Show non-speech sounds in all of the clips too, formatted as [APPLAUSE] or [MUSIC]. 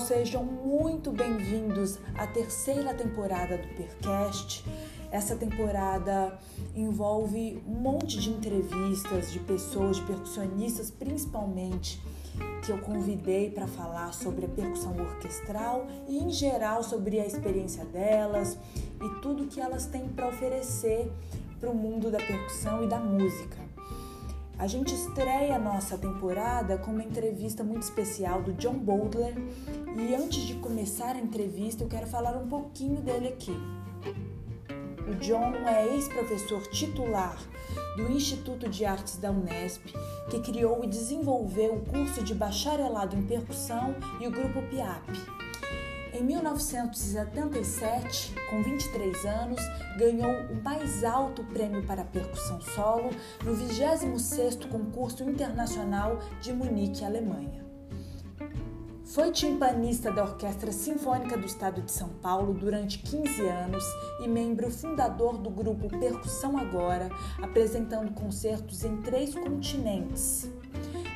Sejam muito bem-vindos à terceira temporada do Percast. Essa temporada envolve um monte de entrevistas de pessoas, de percussionistas principalmente, que eu convidei para falar sobre a percussão orquestral e, em geral, sobre a experiência delas e tudo que elas têm para oferecer para o mundo da percussão e da música. A gente estreia a nossa temporada com uma entrevista muito especial do John Boldler e antes de começar a entrevista eu quero falar um pouquinho dele aqui. O John é ex-professor titular do Instituto de Artes da Unesp, que criou e desenvolveu o curso de bacharelado em percussão e o grupo PIAP. Em 1977, com 23 anos, ganhou o mais alto prêmio para percussão solo no 26º Concurso Internacional de Munique, Alemanha. Foi timpanista da Orquestra Sinfônica do Estado de São Paulo durante 15 anos e membro fundador do grupo Percussão Agora, apresentando concertos em três continentes.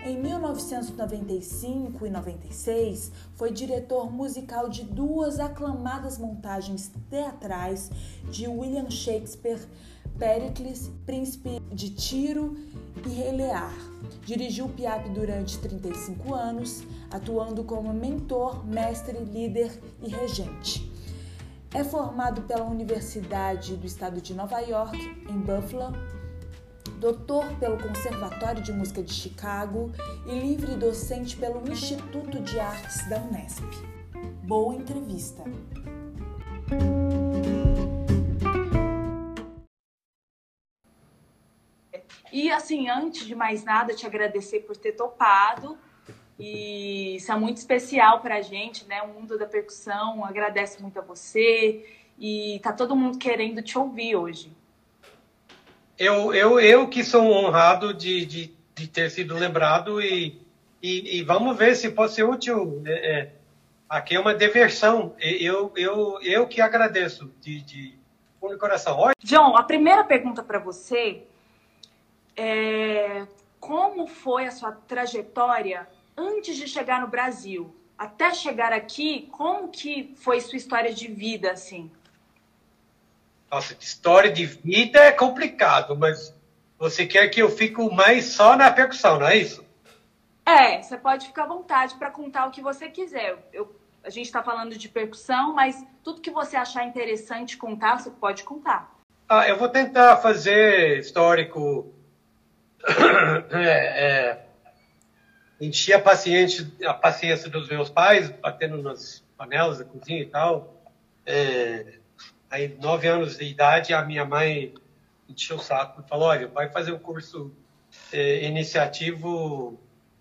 Em 1995 e 96, foi diretor musical de duas aclamadas montagens teatrais de William Shakespeare, Pericles, Príncipe de Tiro e Rei Lear. Dirigiu o PIAP durante 35 anos, atuando como mentor, mestre, líder e regente. É formado pela Universidade do Estado de Nova York, em Buffalo, doutor pelo Conservatório de Música de Chicago e livre docente pelo Instituto de Artes da Unesp. Boa entrevista! E assim, antes de mais nada, te agradecer por ter topado. E isso é muito especial para a gente, né? O mundo da percussão agradece muito a você. E tá todo mundo querendo te ouvir hoje eu, eu, eu que sou honrado de, de, de ter sido lembrado e, e, e, vamos ver se pode ser útil. É, é, aqui é uma diversão. Eu, eu, eu que agradeço de, de fundo coração. John, a primeira pergunta para você é como foi a sua trajetória antes de chegar no Brasil? Até chegar aqui, como que foi sua história de vida, assim? Nossa, história de vida é complicado, mas você quer que eu fique mais só na percussão, não é isso? É, você pode ficar à vontade para contar o que você quiser. Eu, a gente está falando de percussão, mas tudo que você achar interessante contar, você pode contar. Ah, eu vou tentar fazer histórico. [COUGHS] é, é, encher a paciência, a paciência dos meus pais, batendo nas panelas da cozinha e tal. É, Aí, nove anos de idade, a minha mãe encheu o saco e falou: olha, vai fazer um curso é, iniciativo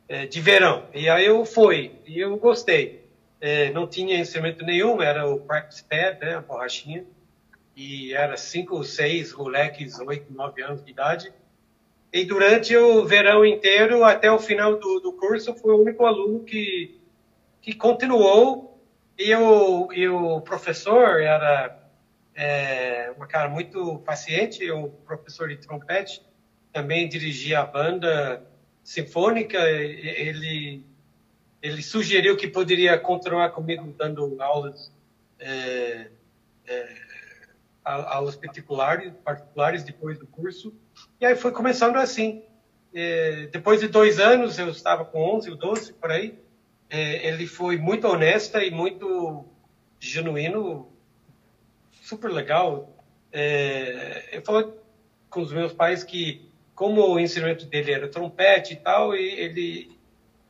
é, de verão. E aí eu fui, e eu gostei. É, não tinha instrumento nenhum, era o practice pad, né, a borrachinha, e era cinco, seis moleques, oito, nove anos de idade. E durante o verão inteiro, até o final do, do curso, fui o único aluno que, que continuou. E o, e o professor era é, uma cara muito paciente, o professor de trompete, também dirigia a banda sinfônica, ele, ele sugeriu que poderia continuar comigo dando aulas, é, é, aulas particulares, particulares depois do curso, e aí foi começando assim. É, depois de dois anos, eu estava com 11 ou 12, por aí, é, ele foi muito honesta e muito genuíno super legal. É, eu falei com os meus pais que, como o instrumento dele era trompete e tal, e ele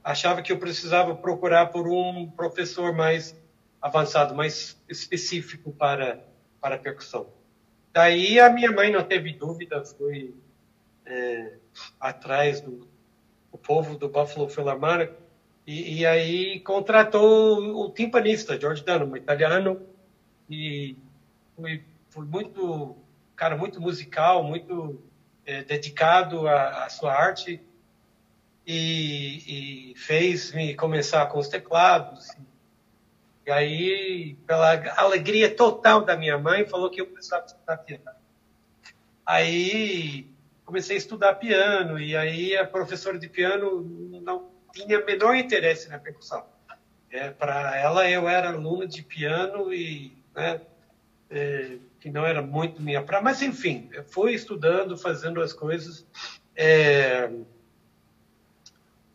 achava que eu precisava procurar por um professor mais avançado, mais específico para para percussão. daí a minha mãe não teve dúvida, foi é, atrás do, do povo do Buffalo Philharmonic e, e, aí contratou o timpanista George Dunham, um italiano e foi, foi muito cara muito musical, muito é, dedicado à, à, sua arte e, e fez-me começar com os teclados. E aí, pela alegria total da minha mãe, falou que eu precisava estudar piano. Aí comecei a estudar piano e aí a professora de piano não tinha menor interesse na percussão. É, Para ela eu era aluno de piano e né, é, que não era muito minha praia, mas enfim, fui estudando, fazendo as coisas. É,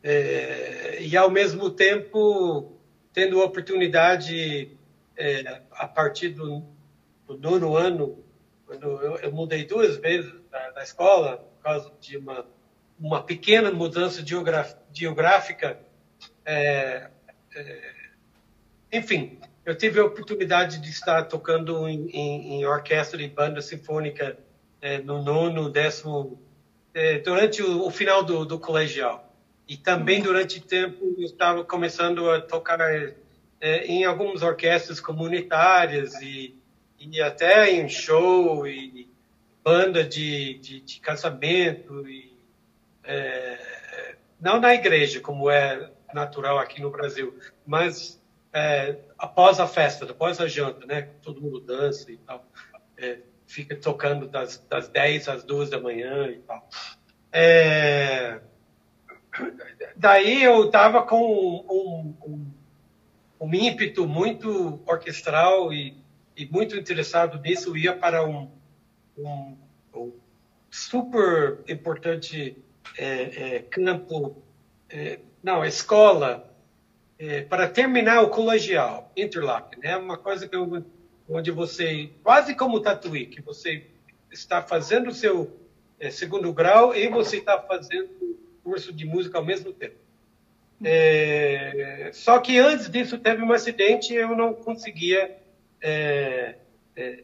é, e ao mesmo tempo tendo oportunidade, a partir do, do, nono ano, quando eu, eu mudei duas vezes da, da, escola, por causa de uma, uma pequena mudança geográfica, é, enfim, eu tive a oportunidade de estar tocando em, em, em orquestra e banda sinfônica é, no nono, décimo, é, durante o, o final do, do, colegial. E também durante tempo eu estava começando a tocar é, em algumas orquestras comunitárias e, e, até em show e banda de, de, de casamento e é, não na igreja como é natural aqui no Brasil, mas é, após a festa, após a janta, né? Todo mundo dança e tal. É, fica tocando das, das 10 às 2 da manhã e tal. É, daí eu estava com um, um, um, ímpeto muito orquestral e, e, muito interessado nisso. Eu ia para um, um, um super importante é, é, campo, é, não, escola é, para terminar o colegial, Interlock, né? Uma coisa que eu, onde você, quase como Tatuí, que você está fazendo o seu é, segundo grau e você está fazendo curso de música ao mesmo tempo. É, só que antes disso teve um acidente eu não conseguia. É, é,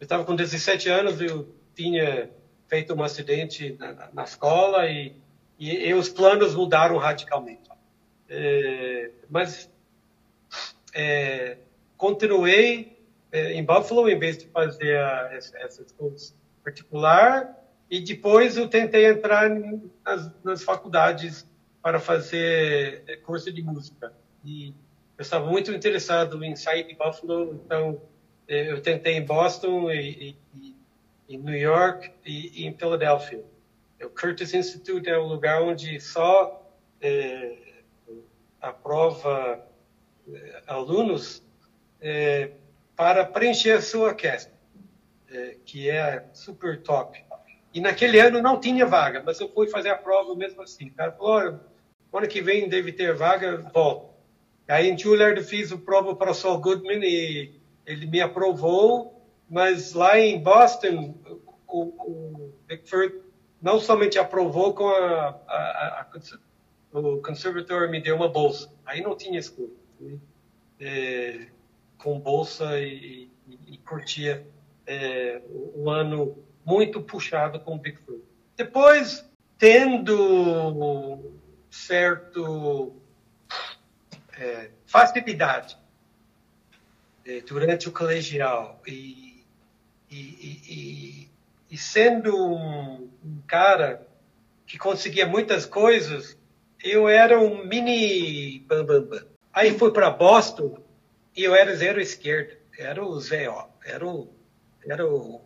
eu estava com 17 anos, eu tinha feito um acidente na, na escola e, e, e os planos mudaram radicalmente. É, mas é, continuei é, em Buffalo em vez de fazer a, essas coisas particular e depois eu tentei entrar nas, nas faculdades para fazer é, curso de música. E eu estava muito interessado em sair de Buffalo então é, eu tentei em Boston e, e, em New York e, e, em Filadélfia o Curtis Institute é um lugar onde só é, aprova eh, alunos é, para preencher a sua orquestra, é, que é super top. E naquele ano não tinha vaga, mas eu fui fazer a prova mesmo assim. O cara falou, oh, ano que vem deve ter vaga, volto. Aí em eu fiz a prova para o Saul Goodman e ele me aprovou, mas lá em Boston o, o Bickford não somente aprovou com a, a, a, o conservatório me deu uma bolsa. Aí não tinha escolha. Né? É, com bolsa e, e, e curtia é, um ano muito puxado com o Big Fruit. Depois, tendo certo é, facilidade é, durante o colegial e, e, e sendo um, um cara que conseguia muitas coisas, eu era um mini bambambam. Bam, bam. Aí fui para Boston e eu era zero esquerda. Era o Zé, ó. Era o. Era o.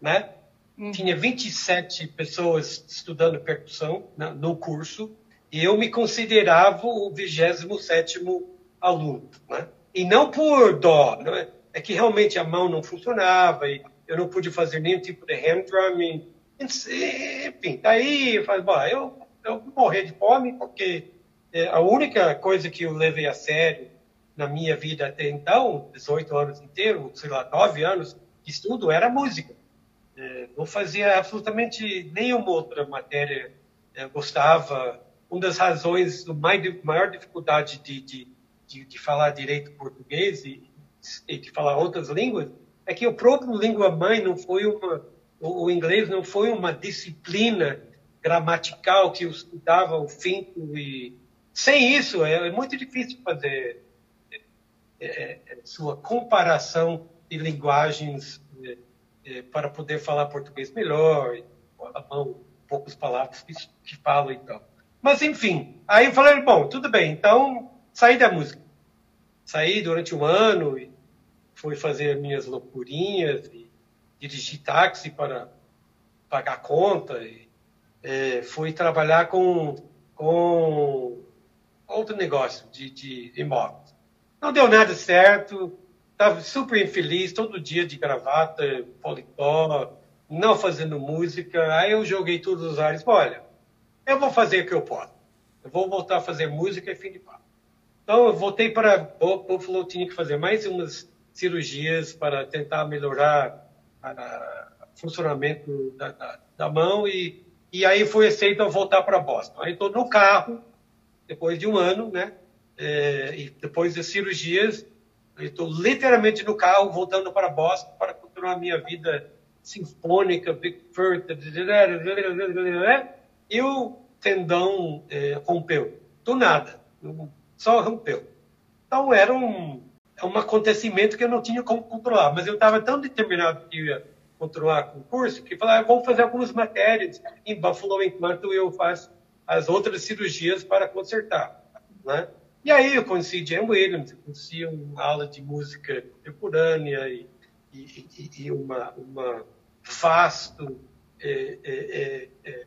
Né? Uhum. Tinha 27 pessoas estudando percussão né, no curso e eu me considerava o 27 aluno. Né? E não por dó, não é? é que realmente a mão não funcionava e eu não pude fazer nenhum tipo de hand drumming. Enfim, daí eu falei, bom, eu eu morrer de fome, porque é, a única coisa que eu levei a sério na minha vida até então, 18 anos inteiro, sei lá, 9 anos de estudo, era música. É, não fazia absolutamente nenhuma outra matéria. É, gostava. Uma das razões da maior dificuldade de, de, de, de, falar direito português e, e de falar outras línguas é que o próprio língua mãe não foi uma, o inglês não foi uma disciplina gramatical que estudava o finco e sem isso é, é muito difícil fazer é, é, é sua comparação de linguagens é, é, para poder falar português melhor, a mão poucas palavras que, que falo então. Mas enfim, aí eu falei, bom, tudo bem, então saí da música. Saí durante um ano e fui fazer minhas loucurinhas e dirigi táxi para pagar conta e é, fui trabalhar com, com outro negócio de, de imóveis. Não deu nada certo, estava super infeliz, todo dia de gravata, policó, não fazendo música. Aí eu joguei todos os ares. Olha, eu vou fazer o que eu posso. Eu vou voltar a fazer música e fim de papo. Então eu voltei para Buffalo, tinha que fazer mais umas cirurgias para tentar melhorar o funcionamento da, da, da, mão e, e aí foi aceito eu voltar para Boston. Aí estou no carro, depois de um ano, né? É, e depois das cirurgias, estou literalmente no carro voltando para Boston para continuar a minha vida sinfônica, Big Fur, e o tendão é, rompeu. Do nada. Só rompeu. Então era um, um acontecimento que eu não tinha como controlar. Mas eu estava tão determinado que ia controlar concurso que falei, ah, vamos fazer algumas matérias em Buffalo enquanto eu faço as outras cirurgias para consertar. Né? E aí eu conheci Jam Williams, conheci uma aula de música contemporânea e, e, e, e uma, uma vasto é, é, é, é,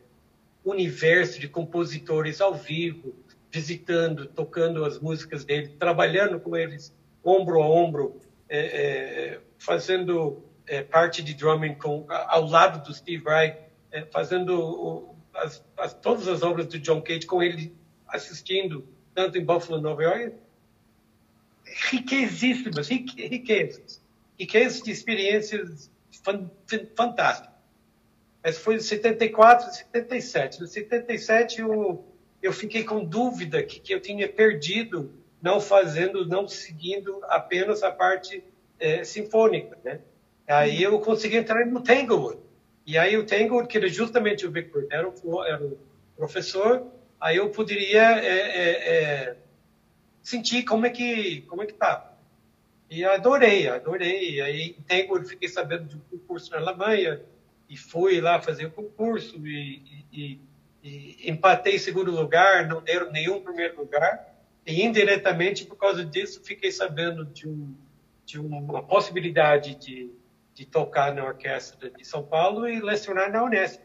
universo de compositores ao vivo, visitando, tocando as músicas dele, trabalhando com eles ombro a ombro, é, é, parte de drumming com, ao lado do Steve Vai, fazendo as, as, todas as obras do John Cage com ele assistindo, tanto em Buffalo, Nova York. Riquezíssimas, riquezas. Riquezas de experiências fantástico. Mas foi em 74, 77. No 77 eu, eu fiquei com dúvida que, que eu tinha perdido não fazendo, não seguindo apenas a parte é, sinfônica, né? Aí eu consegui entrar no Tanglewood. E aí o Tanglewood, que era justamente o Victor, era o, era o professor, aí eu poderia é, é, é sentir como é que como é que tá. E adorei, adorei. Aí, em tempo, fiquei sabendo de um concurso na Alemanha e fui lá fazer o concurso e, e, e, empatei em segundo lugar, não deram nenhum primeiro lugar. E, indiretamente, por causa disso, fiquei sabendo de, um, de uma possibilidade de, de tocar na orquestra de São Paulo e lecionar na Unesp.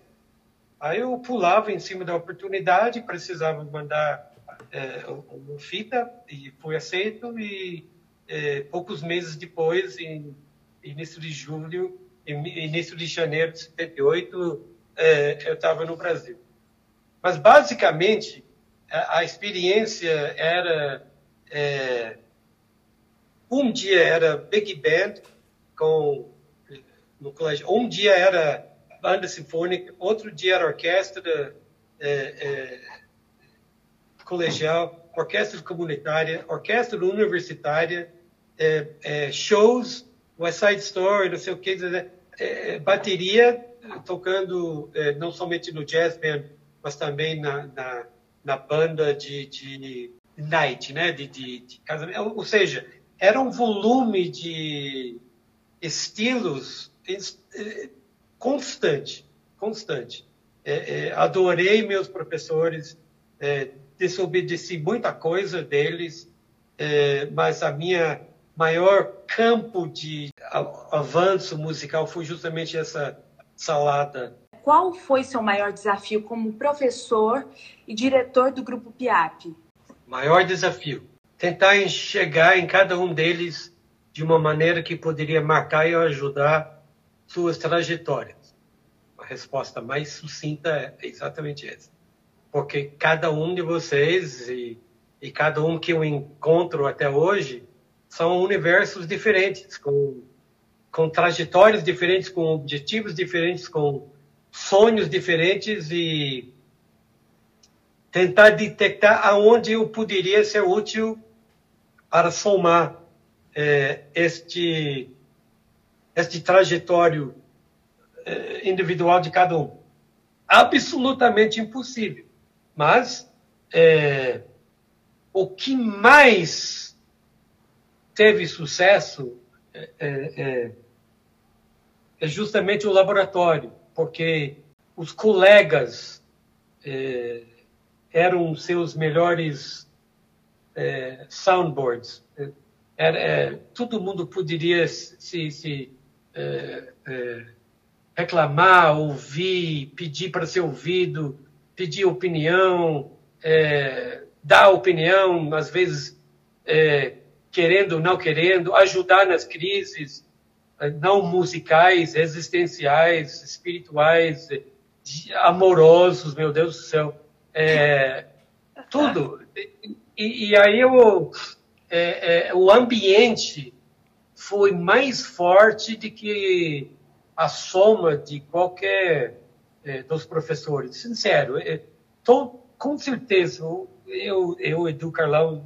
Aí eu pulava em cima da oportunidade, precisava mandar é, uma fita e fui aceito e é, poucos meses depois, em início de julho, início de janeiro de 78, é, eu estava no Brasil. Mas, basicamente, a, a experiência era... É, um dia era Big Band com no colégio. Um dia era banda sinfônica, outro dia era orquestra é, é, colegial, orquestra comunitária, orquestra universitária, é, é, shows, West Side Story, não sei o que, é, bateria tocando é, não somente no jazz band, mas também na, na, na banda de, de, night, né, de, de, de casamento. Ou seja, era um volume de estilos é, constante, constante. É, é, adorei meus professores, é, desobedeci muita coisa deles, é, mas a minha maior campo de avanço musical foi justamente essa salada. Qual foi seu maior desafio como professor e diretor do grupo PIAP? Maior desafio: tentar enxergar em cada um deles de uma maneira que poderia marcar e ajudar suas trajetórias. A resposta mais sucinta é exatamente essa. Porque cada um de vocês e, e cada um que eu encontro até hoje são universos diferentes, com, com trajetórias diferentes, com objetivos diferentes, com sonhos diferentes e tentar detectar aonde eu poderia ser útil para somar é, este este trajetório eh, individual de cada um. Absolutamente impossível. Mas é, o que mais teve sucesso é, é, é justamente o laboratório, porque os colegas eram seus melhores soundboards. Todo mundo poderia se, se é, é, reclamar, ouvir, pedir para ser ouvido, pedir opinião, é, dar opinião, às vezes querendo ou não querendo, ajudar nas crises, não musicais, existenciais, espirituais, amorosos, meu Deus do céu. É, tudo. E, e, aí eu, é, é, o ambiente foi mais forte do que a soma de qualquer é, dos professores. Sincero, é, tô, com certeza, eu, eu Edu Carlão,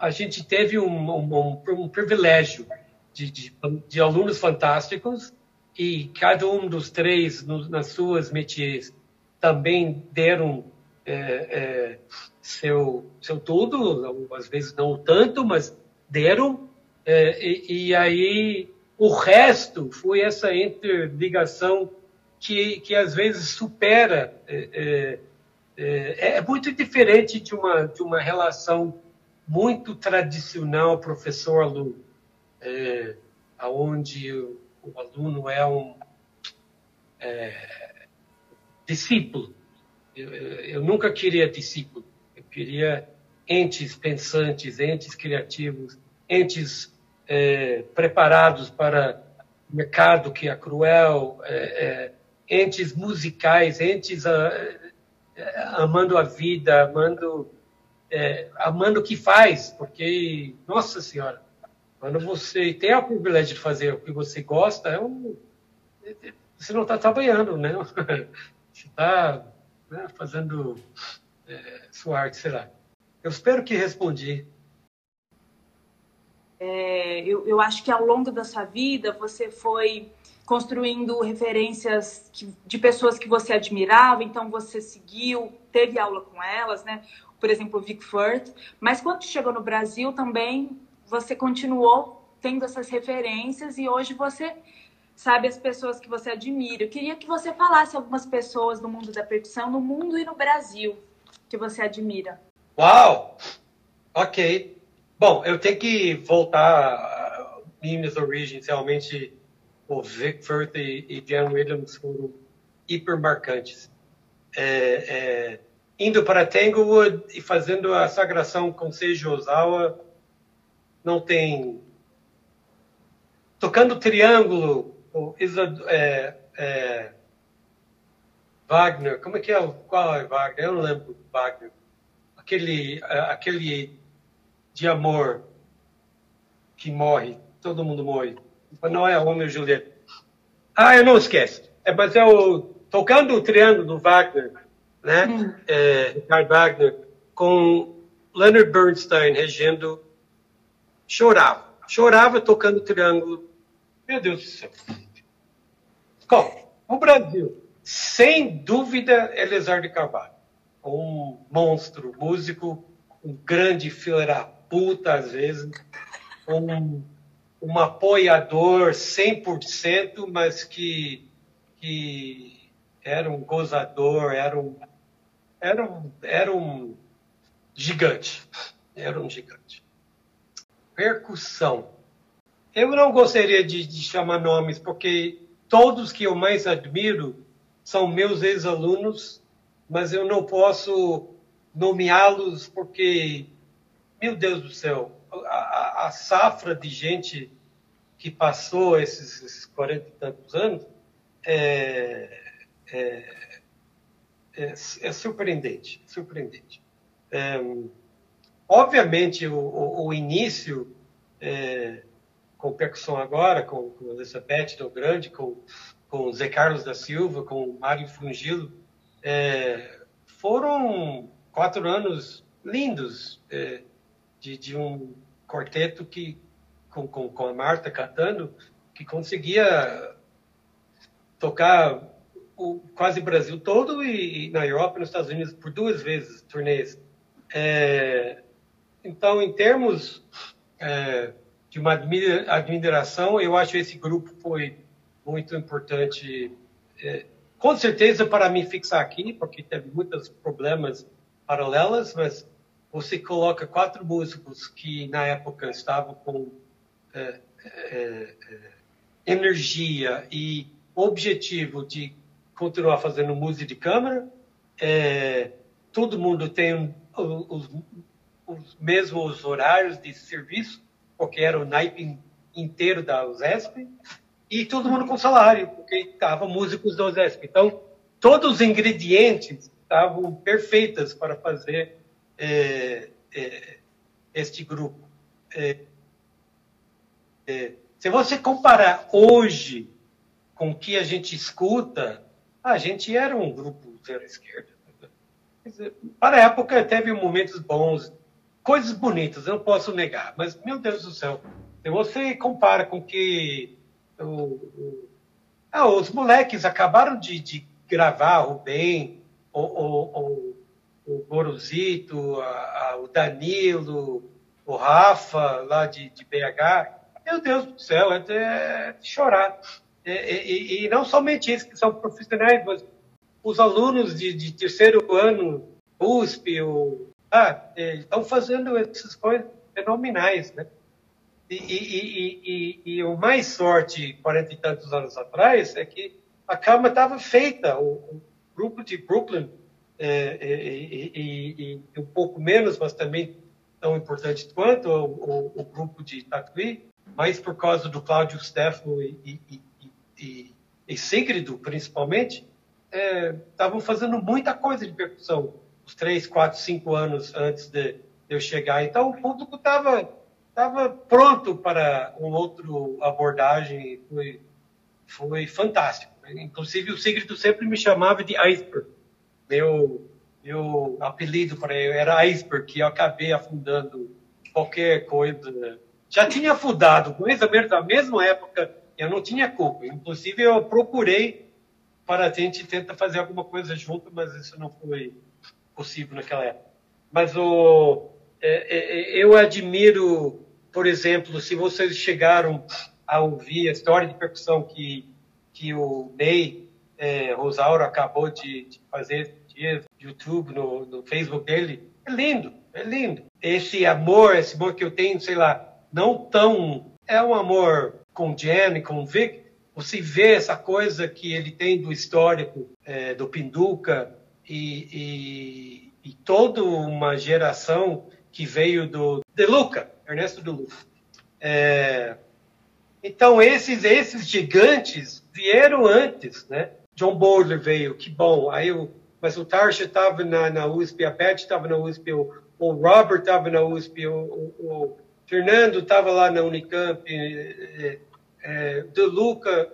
a gente teve um, um, um privilégio de, de, de, alunos fantásticos e cada um dos três, no, nas suas métiers, também deram é, é, seu, seu tudo, às vezes não tanto, mas deram. É, e, e, aí o resto foi essa interligação que, que às vezes supera. É, é, é, é muito diferente de uma, de uma relação muito tradicional professor-aluno, é, onde o, o, aluno é um é, discípulo. Eu, eu, nunca queria discípulo, eu queria entes pensantes, entes criativos, entes é, preparados para mercado que é cruel, é, é, entes musicais, entes a, ah, amando a vida, amando é, amando o que faz, porque, nossa senhora, quando você tem o privilégio de fazer o que você gosta, é um, você não está trabalhando, né? [LAUGHS] Você está né, fazendo é, sua arte, será? Eu espero que respondi. É, eu, eu acho que ao longo da sua vida você foi construindo referências que, de pessoas que você admirava, então você seguiu, teve aula com elas, né? por exemplo, o Vic Firth, mas quando chegou no Brasil também você continuou tendo essas referências e hoje você sabe as pessoas que você admira. Eu queria que você falasse algumas pessoas do mundo da percussão, no mundo e no Brasil, que você admira. Uau! Ok. Bom, eu tenho que voltar minhas origens. Realmente, o Vic Firth e, e Williams foram hiper marcantes. É, é indo para Tanglewood e fazendo a sagração com Seiji Ozawa, não tem. Tocando triângulo, o Isa, é, é, Wagner, como é que é? Qual é Wagner? Eu não lembro Wagner. Aquele, é, aquele de amor que morre, todo mundo morre. Não é Romeo e Julieta. Ah, eu não esqueço. É, mas é o tocando o triângulo do Wagner né? Hum. É, Richard Wagner, com Leonard Bernstein regendo, chorava. Chorava tocando triângulo. Meu Deus do céu. Bom, o Brasil, sem dúvida, Elezar de Carvalho. Um monstro músico, um grande da puta, às vezes, um, um apoiador 100%, mas que, que era um gozador, era um era um, era um gigante. Era um gigante. Percussão. Eu não gostaria de, de chamar nomes, porque todos que eu mais admiro são meus ex-alunos, mas eu não posso nomeá-los porque, meu Deus do céu, a, a, safra de gente que passou esses, esses 40 e tantos anos é, é, é, é surpreendente, surpreendente. É, obviamente, o, o, o início é, com percussão agora, com, com Elizabeth Del Grande, com, com Zé Carlos da Silva, com Mário Fungilo, é, foram quatro anos lindos é, de, de, um quarteto que com, com, com a Marta cantando, que conseguia tocar o quase Brasil todo e, e, na Europa e nos Estados Unidos por duas vezes turnês. É, então, em termos é, de uma admiração, eu acho que esse grupo foi muito importante. É, com certeza para me fixar aqui, porque teve muitos problemas paralelos, mas você coloca quatro músicos que na época estavam com é, é, é energia e objetivo de continuar fazendo música de câmara. É, todo mundo tem os, os, mesmos horários de serviço, porque era o naipe inteiro da USESP, e todo mundo com salário, porque estavam músicos da USESP. Então, todos os ingredientes estavam perfeitos para fazer é, é, este grupo. É, é, se você comparar hoje com o que a gente escuta, a gente era um grupo zero esquerda. Para a época teve momentos bons, coisas bonitas, eu não posso negar, mas meu Deus do céu, se você compara com que o, o, ah, os moleques acabaram de, de gravar o Bem, o, o, o Gorosito, a, a, o Danilo, o Rafa, lá de, de BH, meu Deus do céu, é de chorar. E, e, e, não somente esses que são profissionais, mas os alunos de, de terceiro ano, USP, ou, ah, é, estão fazendo essas coisas fenomenais, né? E, e, e, o mais sorte, 40 e tantos anos atrás, é que a cama estava feita. O, o, grupo de Brooklyn, é, é, e, um pouco menos, mas também tão importante quanto o, o grupo de Tatuí, mas por causa do Cláudio Stefano e, e, e Sigrido, principalmente, estavam é, fazendo muita coisa de percussão, os três, quatro, cinco anos antes de, de eu chegar. Então, o público estava tava pronto para uma outra abordagem, foi, foi fantástico. Inclusive, o Sigrido sempre me chamava de Iceberg. Meu, meu apelido para ele era Iceberg, que eu acabei afundando qualquer coisa. Já tinha afundado, menos na mesma época eu não tinha culpa. Inclusive, eu procurei para a gente tentar fazer alguma coisa junto, mas isso não foi possível naquela época. Mas o, é, é, é, eu admiro, por exemplo, se vocês chegaram a ouvir a história de percussão que, que o Ney é, Rosauro acabou de, de fazer no YouTube, no, no Facebook dele, é lindo, é lindo. Esse amor, esse amor que eu tenho, sei lá, não tão. É um amor com Jen e com Vic, você vê essa coisa que ele tem do histórico é, do Pinduca e, e, e, toda uma geração que veio do De Luca, Ernesto De Luca. É, então esses esses gigantes vieram antes, né? John Bowler veio, que bom. Aí o, mas o Tarsha estava na, na USP, a Beth estava na USP, o, o Robert estava na USP, o, o Fernando estava lá na Unicamp, é, é, De Luca,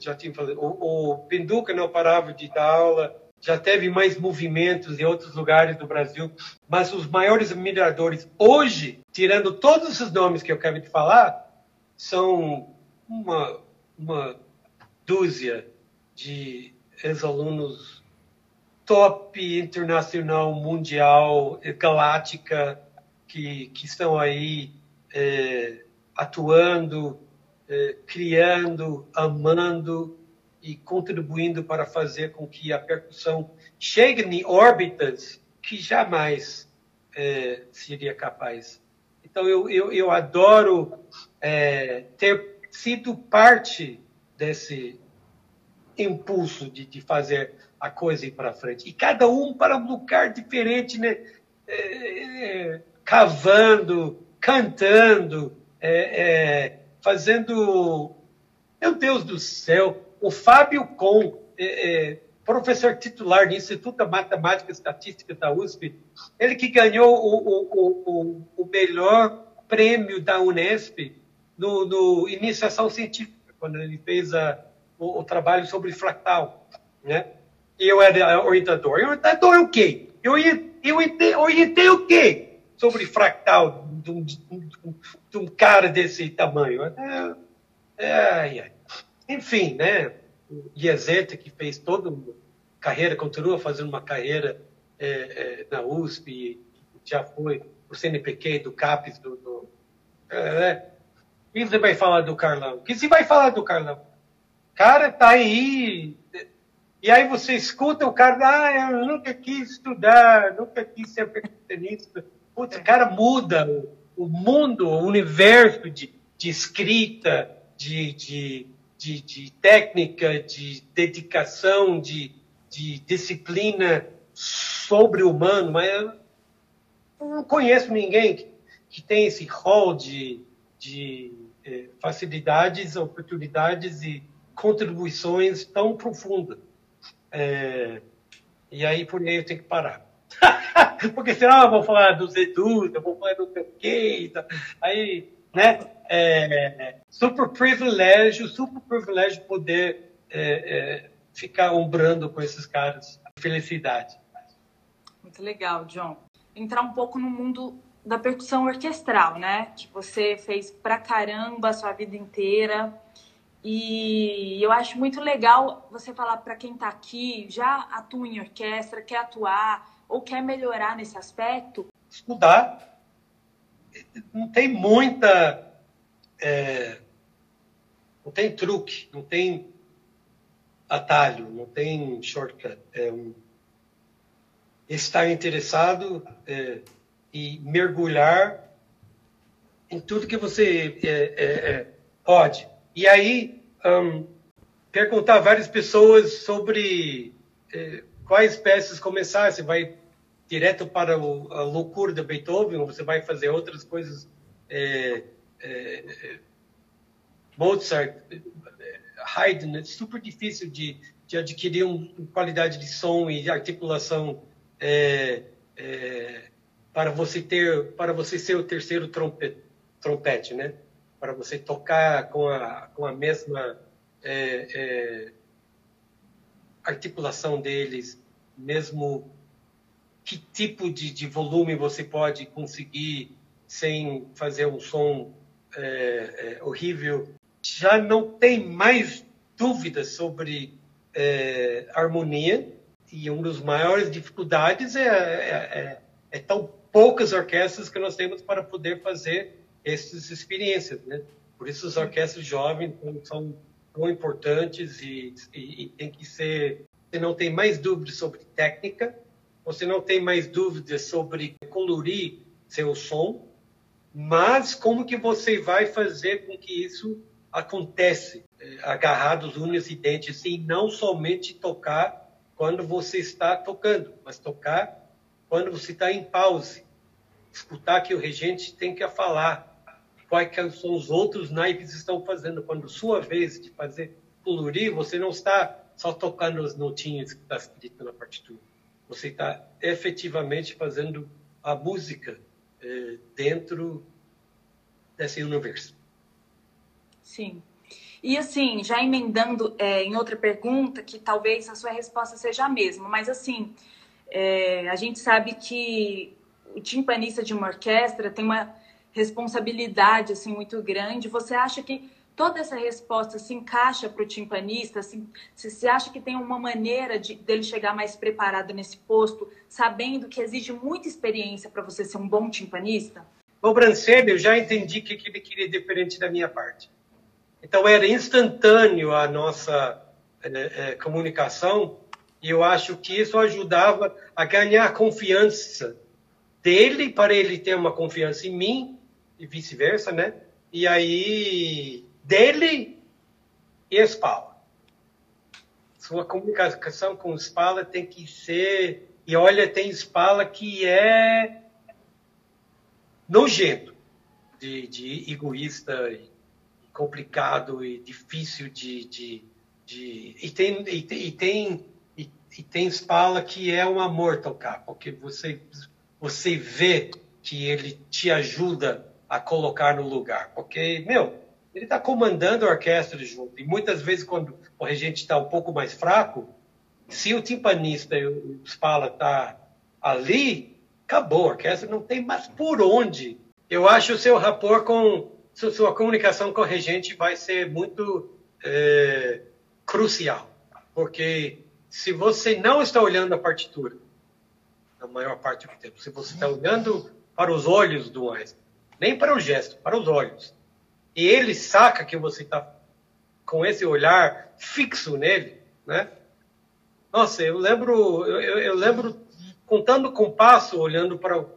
já tinha falado, o, o Pinduca não parava de dar aula, já teve mais movimentos em outros lugares do Brasil, mas os maiores admiradores hoje, tirando todos esses nomes que eu quero te falar, são uma, uma dúzia de ex-alunos top internacional, mundial, galáctica, que, que estão aí é, atuando, é, criando, amando e contribuindo para fazer com que a percussão chegue em órbitas que jamais é, seria capaz. Então, eu, eu, eu adoro é, ter sido parte desse impulso de, de fazer a coisa ir para frente. E cada um para um lugar diferente, né? É, cavando, cantando, é, é, fazendo. Meu Deus do céu, o Fábio Com, é, é professor titular do Instituto de Matemática e Estatística da USP, ele que ganhou o, o, o, o melhor prêmio da Unesp no, no, Iniciação Científica, quando ele fez a, o, o, trabalho sobre fractal. Né? E eu era orientador. Orientador é o quê? Eu, eu orientei o quê? sobre fractal de um, de um, cara desse tamanho. É, ai. Enfim, né? O Liezete, que fez toda uma carreira, continua fazendo uma carreira é, é, na USP, já foi o CNPq, do CAPES, do, do é, o que você vai falar do Carlão? O que você vai falar do Carlão? Cara tá aí. E aí você escuta o cara, ah, eu nunca quis estudar, nunca quis ser perfeccionista. Putz, o cara muda o, o mundo, o universo de, de escrita, de, de, de, de técnica, de dedicação, de, de disciplina sobre-humano, mas eu não conheço ninguém que, que tem esse rol de, de eh, facilidades, oportunidades e contribuições tão profundas. É, e aí, por aí, eu tenho que parar. [LAUGHS] Porque senão eu vou falar dos Edu, eu vou falar do teu quê, aí, né? É, super privilégio, super privilégio poder é, é, ficar ombrando com esses caras. Felicidade. Muito legal, John. Entrar um pouco no mundo da percussão orquestral, né? Que você fez pra caramba a sua vida inteira. E eu acho muito legal você falar para quem está aqui, já atua em orquestra, quer atuar ou quer melhorar nesse aspecto. Estudar. Não tem muita. É, não tem truque, não tem atalho, não tem shortcut. É um, estar interessado é, e mergulhar em tudo que você é, é, é pode. E aí, um, perguntar a várias pessoas sobre é, quais peças começar. Você vai direto para o, a loucura de Beethoven ou você vai fazer outras coisas? É, Mozart, Haydn, é super difícil de, de adquirir uma qualidade de som e de articulação é, é, para você ter, para você ser o terceiro trompete, trompete né? Para você tocar com a, com a mesma é, é, articulação deles, mesmo que tipo de, de, volume você pode conseguir sem fazer um som é, é horrível. Já não tem mais dúvidas sobre é, harmonia e uma das maiores dificuldades é, é, é tão poucas orquestras que nós temos para poder fazer essas experiências, né? Por isso as orquestras jovens são tão importantes e, e, e tem que ser. Você não tem mais dúvidas sobre técnica, você não tem mais dúvidas sobre colorir seu som, mas como que você vai fazer com que isso acontece eh, agarrados unhas e dentes e não somente tocar quando você está tocando, mas tocar quando você está em pause, escutar que o regente tem que falar, quais são os outros naipes estão fazendo. Quando sua vez de fazer colorir, você não está só tocando as notinhas que está escrito na partitura. Você está efetivamente fazendo a música eh, dentro desse universo. Sim. E assim, já emendando é, em outra pergunta, que talvez a sua resposta seja a mesma, mas assim, é, a gente sabe que o timpanista de uma orquestra tem uma responsabilidade assim muito grande. Você acha que toda essa resposta se encaixa para o timpanista? Assim, você acha que tem uma maneira de dele chegar mais preparado nesse posto, sabendo que exige muita experiência para você ser um bom timpanista? O Brancelli, eu já entendi que ele queria diferente da minha parte. Então era instantâneo a nossa é, é, comunicação e eu acho que isso ajudava a ganhar confiança dele para ele ter uma confiança em mim e vice-versa, né? E aí dele e Spala. Sua comunicação com Spala tem que ser e olha tem Spala que é nojento de, de egoísta complicado e difícil de, de, de e tem e, tem, e tem e, e tem Spala que é um amor tocar porque você você vê que ele te ajuda a colocar no lugar porque meu ele está comandando a orquestra junto e muitas vezes quando o regente está um pouco mais fraco se o timpanista e o Spala tá ali acabou a orquestra não tem mais por onde. Eu acho o seu rapport com sua comunicação com a regente vai ser muito é, crucial, porque se você não está olhando a partitura, na maior parte do tempo, se você está olhando para os olhos do maestro, nem para o gesto, para os olhos, e ele saca que você está com esse olhar fixo nele, né? Nossa, eu lembro, eu, eu lembro contando com passo, olhando para o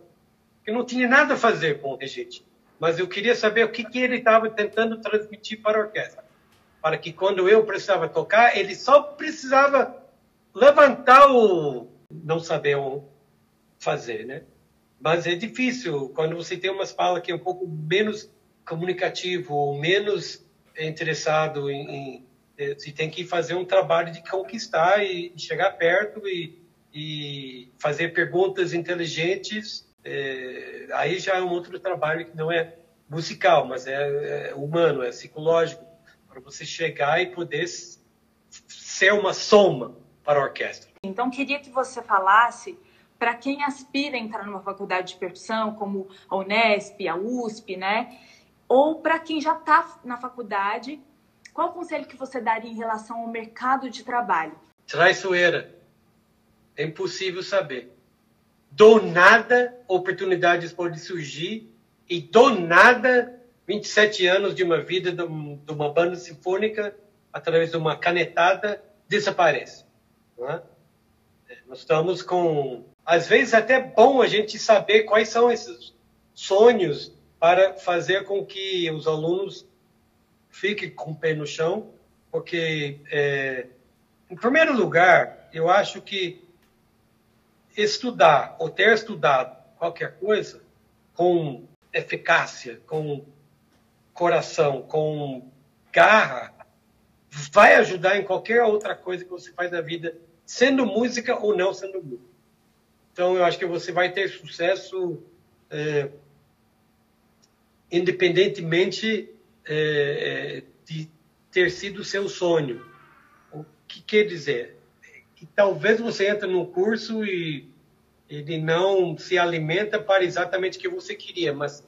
que não tinha nada a fazer com o regente, mas eu queria saber o que, que ele estava tentando transmitir para a orquestra, para que quando eu precisava tocar, ele só precisava levantar o não saber fazer, né? Mas é difícil quando você tem uma fala que é um pouco menos comunicativo, menos interessado em, em eh, você tem que fazer um trabalho de conquistar e, chegar perto e, e fazer perguntas inteligentes. É, aí já é um outro trabalho que não é musical, mas é, é humano, é psicológico, para você chegar e poder ser uma soma para a orquestra. Então, queria que você falasse para quem aspira a entrar numa faculdade de percussão, como a Unesp, a USP, né? Ou para quem já está na faculdade, qual o conselho que você daria em relação ao mercado de trabalho? Traiçoeira. É impossível saber. Do nada, oportunidades podem surgir e do nada, 27 anos de uma vida de uma banda sinfônica, através de uma canetada, desaparece. É? Nós estamos com às vezes é até bom a gente saber quais são esses sonhos para fazer com que os alunos fiquem com o pé no chão, porque, é, em primeiro lugar, eu acho que estudar ou ter estudado qualquer coisa com eficácia, com coração, com garra, vai ajudar em qualquer outra coisa que você faz na vida, sendo música ou não sendo música. Então, eu acho que você vai ter sucesso é, independentemente é, é de ter sido seu sonho. O que quer dizer? Que talvez você entre num curso e ele não se alimenta para exatamente o que você queria, mas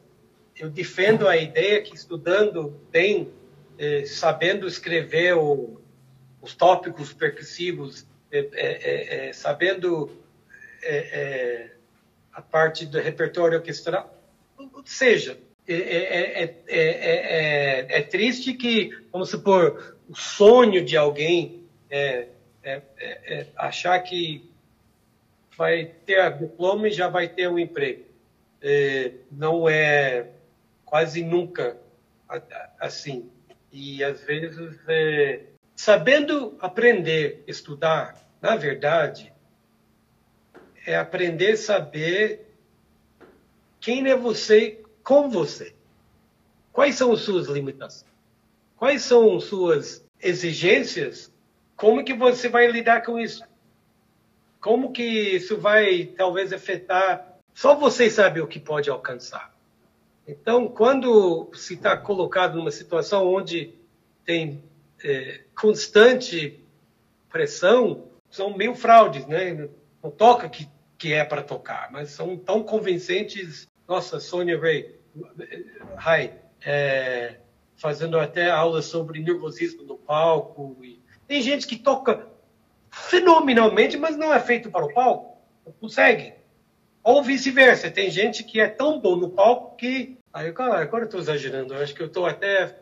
eu defendo a ideia que estudando bem, é, sabendo escrever o, os tópicos percussivos, é, sabendo é, é, a parte do repertório orquestral. Seja, é, é, triste que, vamos supor, o sonho de alguém é, achar que vai ter a diploma e já vai ter um emprego. não é quase nunca assim. E às vezes, sabendo aprender, estudar, na verdade, é aprender a saber quem é você com você. Quais são as suas limitações? Quais são suas exigências? Como que você vai lidar com isso? Como que isso vai talvez afetar? Só você sabe o que pode alcançar. Então, quando se está colocado numa situação onde tem é, constante pressão, são meio fraudes, né? Não toca que que é para tocar, mas são tão convincentes. Nossa, Sonia Ray, hi, é, fazendo até aulas sobre nervosismo no palco. E tem gente que toca fenomenalmente, mas não é feito para o palco, não consegue. Ou vice-versa, tem gente que é tão bom no palco que. Aí, agora eu estou exagerando, eu acho que eu estou até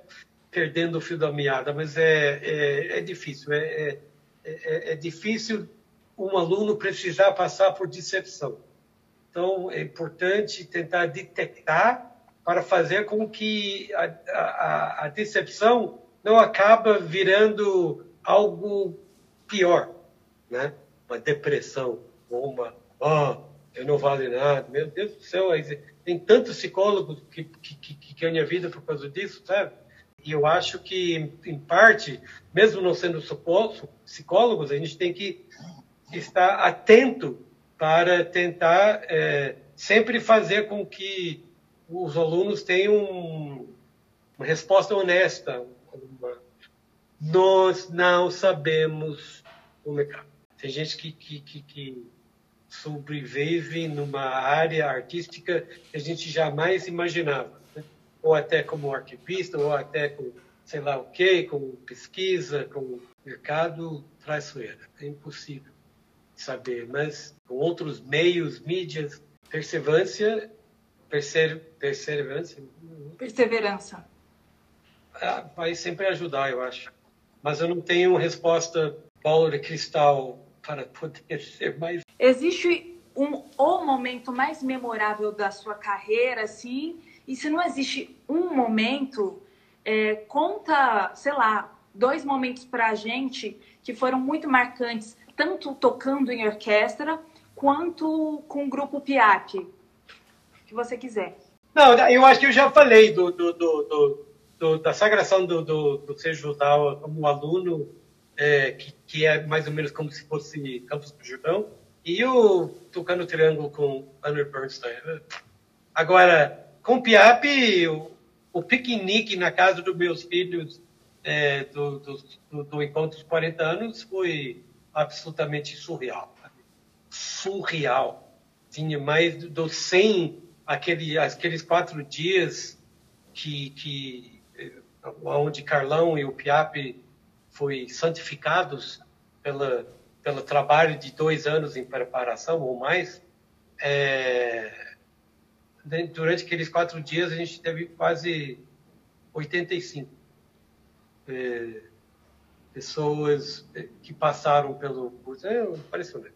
perdendo o fio da meada, mas é, é, é difícil. É, é, é, é difícil um aluno precisar passar por decepção. Então, é importante tentar detectar para fazer com que a, a, a decepção não acaba virando algo pior, né? Uma depressão ou uma, oh, eu não vale nada, meu Deus do céu, tem tantos psicólogos que, que, que, que ganham vida por causa disso, sabe? E eu acho que, em parte, mesmo não sendo psicólogos, a gente tem que estar atento para tentar é, sempre fazer com que os alunos tenham uma resposta honesta. Nós não sabemos o mercado. Tem gente que, que, que, que sobrevive numa área artística que a gente jamais imaginava. Né? ou até como arquivista, ou até com sei lá o quê, com pesquisa, com mercado traiçoeira. É impossível saber, mas com outros meios, mídias, perseverança, perser, perseverança, perseverança, ah, vai sempre ajudar, eu acho. Mas eu não tenho resposta bola de cristal para poder [LAUGHS] ser mais. Existe um o momento mais memorável da sua carreira, assim? E se não existe um momento, é, conta, sei lá, dois momentos para a gente que foram muito marcantes, tanto tocando em orquestra quanto com o grupo PIAP, que você quiser. Não, eu acho que eu já falei do, do, do, do da sagração do, do, do Sejudal como aluno, é, que, que, é mais ou menos como se fosse Campos do Jordão, e o tocando triângulo com Leonard Bernstein. Agora, com Piap, o, o piquenique na casa dos meus filhos é, do, do, do, encontro dos 40 anos foi absolutamente surreal. Surreal. Tinha mais dos 100, aquele, aqueles quatro dias que, que onde Carlão e o Piap foi santificados pela, pelo trabalho de dois anos em preparação ou mais. É, durante aqueles quatro dias a gente teve quase 85 é, pessoas é, que passaram pelo curso. É impressionante.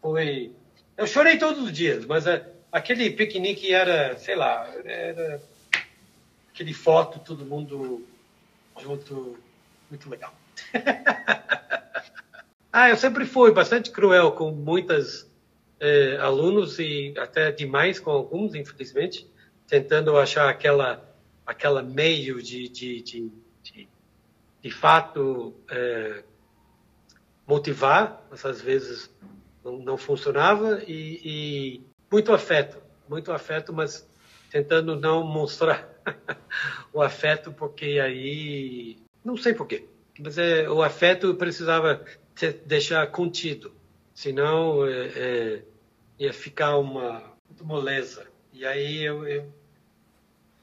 Foi, eu chorei todos os dias, mas é, aquele piquenique era, sei lá, era aquele foto, todo mundo junto, muito legal. [LAUGHS] ah, eu sempre fui bastante cruel com muitas eh, alunos e até demais com alguns, infelizmente, tentando achar aquela aquela meio de, de, de, de, fato eh, motivar, mas às vezes não, não funcionava e, e, muito afeto, muito afeto, mas tentando não mostrar [LAUGHS] o afeto porque aí não sei porquê, mas é, o afeto precisava deixar contido, senão é, é, ia ficar uma moleza. E aí eu, eu,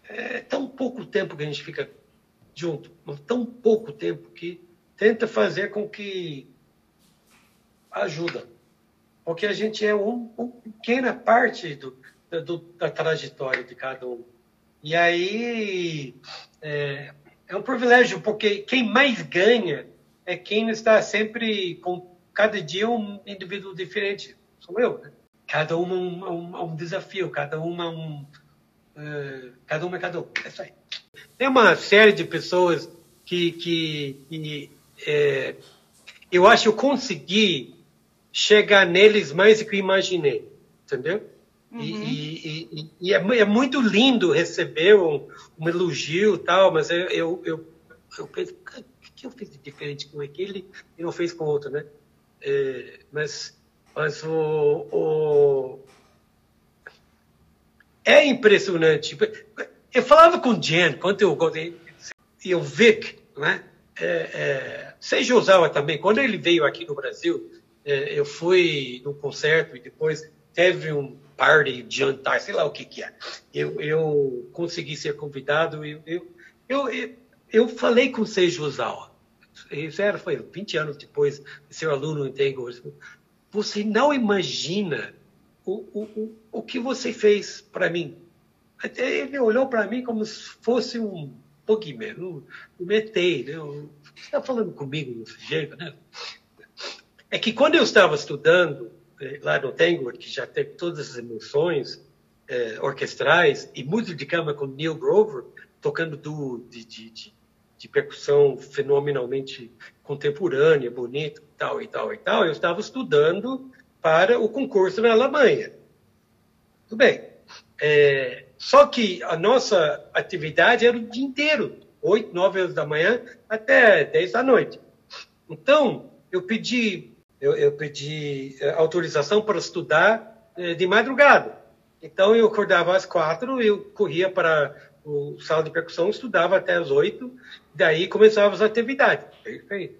é tão pouco tempo que a gente fica junto, tão pouco tempo que tenta fazer com que ajuda. Porque a gente é um, uma pequena parte do, do, da trajetória de cada um. E aí é, é um privilégio, porque quem mais ganha é quem está sempre com cada dia um indivíduo diferente. Sou eu, né? Cada uma um, um, um desafio, cada uma um. Uh, cada uma é cada um. É isso aí. Tem uma série de pessoas que, que, que é, eu acho que eu consegui chegar neles mais do que eu imaginei, entendeu? Uhum. E, e, e, e é, é, muito lindo receber um, um elogio e tal, mas eu, eu, eu, eu penso, o que eu fiz de diferente com aquele e não fez com o outro, né? É, mas mas o, o, é impressionante. Eu falava com o Jen, quando eu e o Vic, né? É, é, Ozawa também, quando ele veio aqui no Brasil, é, eu fui num concerto e depois teve um party, jantar, sei lá o que que é. Eu, eu consegui ser convidado, eu, eu, eu, eu, eu falei com Seiji Ozawa. Isso era, foi 20 anos depois de ser aluno em Tengo. Você não imagina o, o, o, o que você fez para mim. Até ele olhou para mim como se fosse um Pokémon, um, um ET. Né? Você está falando comigo desse jeito, né? É que quando eu estava estudando eh, lá no Tango, que já teve todas as emoções eh, orquestrais e música de câmara com Neil Grover, tocando do, de, de, de, de percussão fenomenalmente contemporânea, bonita, tal e tal e tal, eu estava estudando para o concurso na Alemanha. Tudo bem. É, só que a nossa atividade era o dia inteiro, 8, 9 horas da manhã até 10 da noite. Então, eu pedi, eu, eu pedi é, autorização para estudar é, de madrugada. Então, eu acordava às quatro, eu corria para o sala de percussão, estudava até as oito, daí começava as atividades. Perfeito.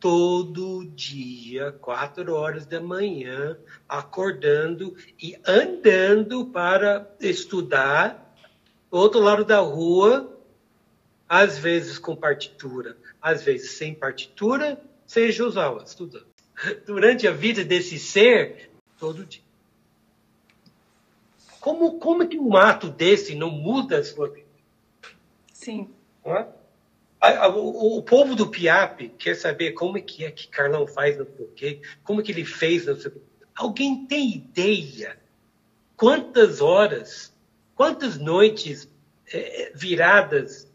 Todo dia, quatro horas da manhã, acordando e andando para estudar do outro lado da rua, às vezes com partitura, às vezes sem partitura, seja usá-la, estudando. Durante a vida desse ser, todo dia. Como, como é que um ato desse não muda a sua vida? Sim. É? O, o, povo do Piap quer saber como é que é que Carlão faz no quê, como é que ele fez no seu... Alguém tem ideia quantas horas, quantas noites é, viradas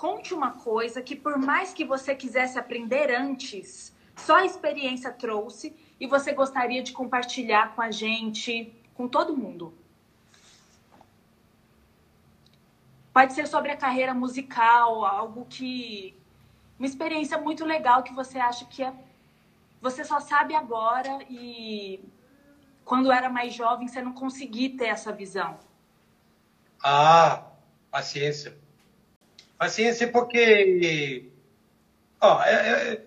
conte uma coisa que, por mais que você quisesse aprender antes, só a experiência trouxe e você gostaria de compartilhar com a gente, com todo mundo. Pode ser sobre a carreira musical, algo que. Uma experiência muito legal que você acha que é. Você só sabe agora e quando era mais jovem você não conseguia ter essa visão. Ah, paciência. Paciência porque. Ó, é, é...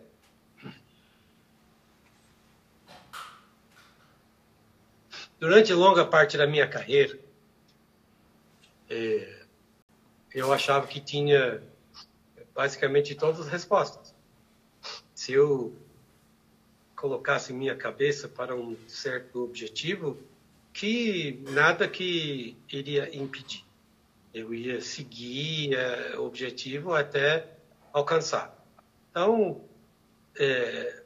Durante longa parte da minha carreira, é, eu achava que tinha basicamente todas as respostas. Se eu colocasse minha cabeça para um certo objetivo, que nada que iria impedir eu ia seguir é, o objetivo até alcançar. Então, é,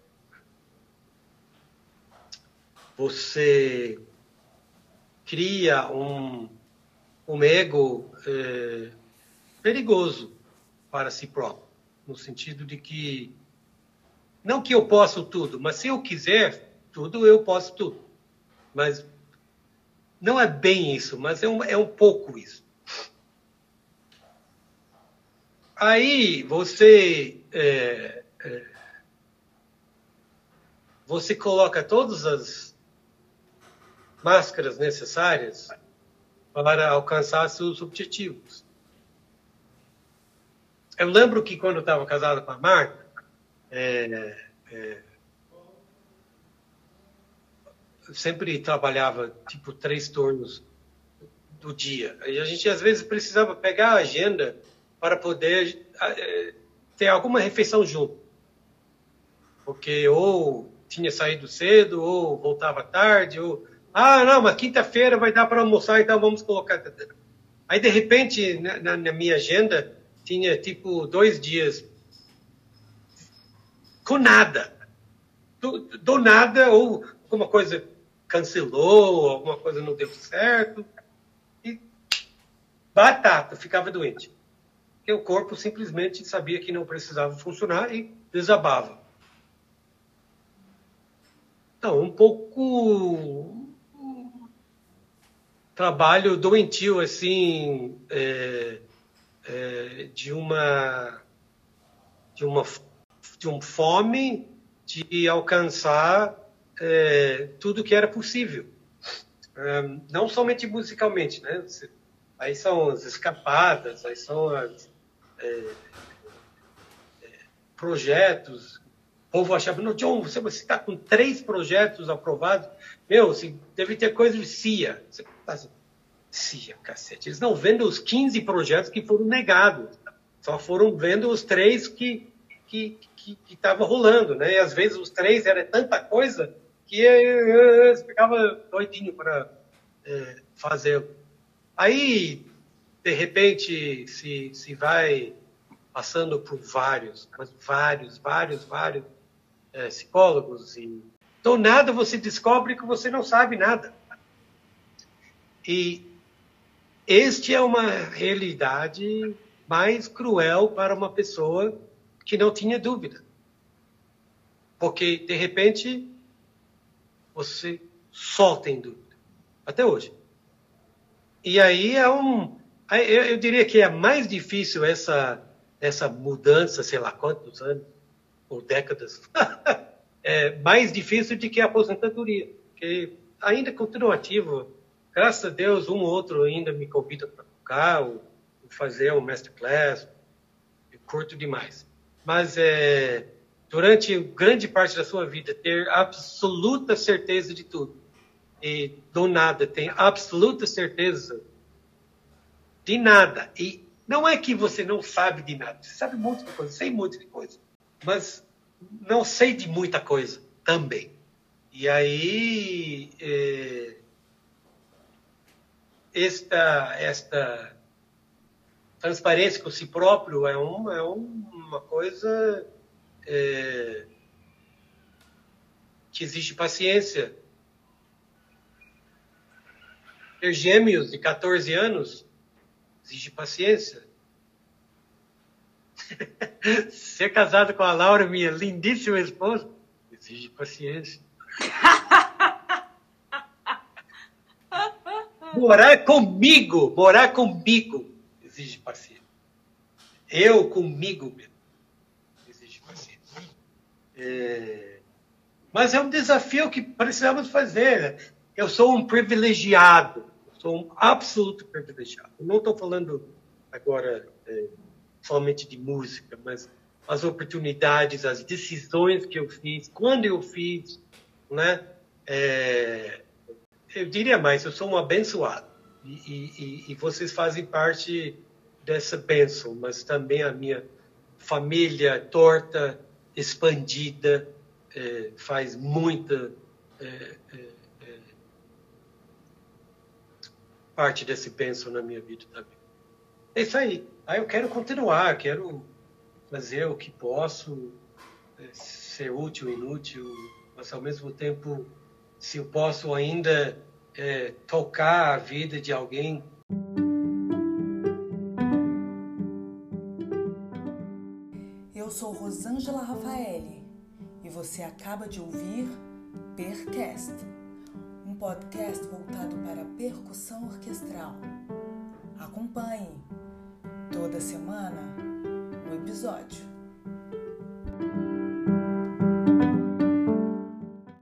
você cria um, um ego é, perigoso para si próprio, no sentido de que não que eu posso tudo, mas se eu quiser tudo, eu posso tudo. Mas não é bem isso, mas é um, é um pouco isso. Aí você é, é, você coloca todas as máscaras necessárias para alcançar seus objetivos. Eu lembro que quando eu estava casado com a Marta, é, é, sempre trabalhava tipo três turnos do dia. E a gente às vezes precisava pegar a agenda para poder eh, ter alguma refeição junto. Porque ou tinha saído cedo, ou voltava tarde, ou. Ah, não, mas quinta-feira vai dar para almoçar, então vamos colocar. Aí, de repente, na, na, minha agenda, tinha tipo dois dias com nada. Do, do nada, ou alguma coisa cancelou, alguma coisa não deu certo. E batata, ficava doente que o corpo simplesmente sabia que não precisava funcionar e desabava. Então, um pouco trabalho doentio assim é, é, de uma de uma de um fome de alcançar é, tudo que era possível é, não somente musicalmente né aí são as escapadas aí são as é, projetos. O povo achava, não, John, você está com três projetos aprovados. Meu, assim, deve ter coisa de CIA. Você tá assim, CIA, cacete. Eles não vendem os 15 projetos que foram negados. Só foram vendo os três que que estava rolando, né? E às vezes os três era tanta coisa que eu, ficava doidinho para é, fazer. Aí de repente se, se vai passando por vários, mas vários, vários, vários é, psicólogos e do nada você descobre que você não sabe nada. E este é uma realidade mais cruel para uma pessoa que não tinha dúvida. Porque, de repente, você só tem dúvida. Até hoje. E aí é um, eu, eu diria que é mais difícil essa, essa mudança, sei lá quantos anos, ou décadas, [LAUGHS] é mais difícil do que a aposentadoria, porque ainda continuo ativo. Graças a Deus, um ou outro ainda me convida para tocar, ou, ou fazer um masterclass, eu curto demais. Mas é, durante grande parte da sua vida, ter absoluta certeza de tudo, e do nada tem absoluta certeza de nada. E não é que você não sabe de nada, você sabe muita coisa, sei muita coisa, mas não sei de muita coisa também. E aí, é, esta, esta transparência com si próprio é, um, é uma coisa é, que exige paciência. Ter gêmeos de 14 anos exige paciência. [LAUGHS] Ser casado com a Laura, minha lindíssima esposa, exige paciência. [LAUGHS] morar comigo, morar comigo, exige paciência. Eu comigo mesmo, exige paciência. É... Mas é um desafio que precisamos fazer. Eu sou um privilegiado, sou um absoluto privilegiado. Não estou falando agora é, somente de música, mas as oportunidades, as decisões que eu fiz, quando eu fiz, né? É, eu diria mais, eu sou um abençoado. E, e, e, vocês fazem parte dessa bênção, mas também a minha família torta, expandida, é, faz muita é, é, parte desse bênção na minha vida também. É isso aí. Aí eu quero continuar, quero fazer o que posso, ser útil, inútil, mas ao mesmo tempo, se eu posso ainda é, tocar a vida de alguém. Eu sou Rosângela Rafaeli e você acaba de ouvir Percast, um podcast voltado para percussão orquestral. Acompanhe toda semana um episódio.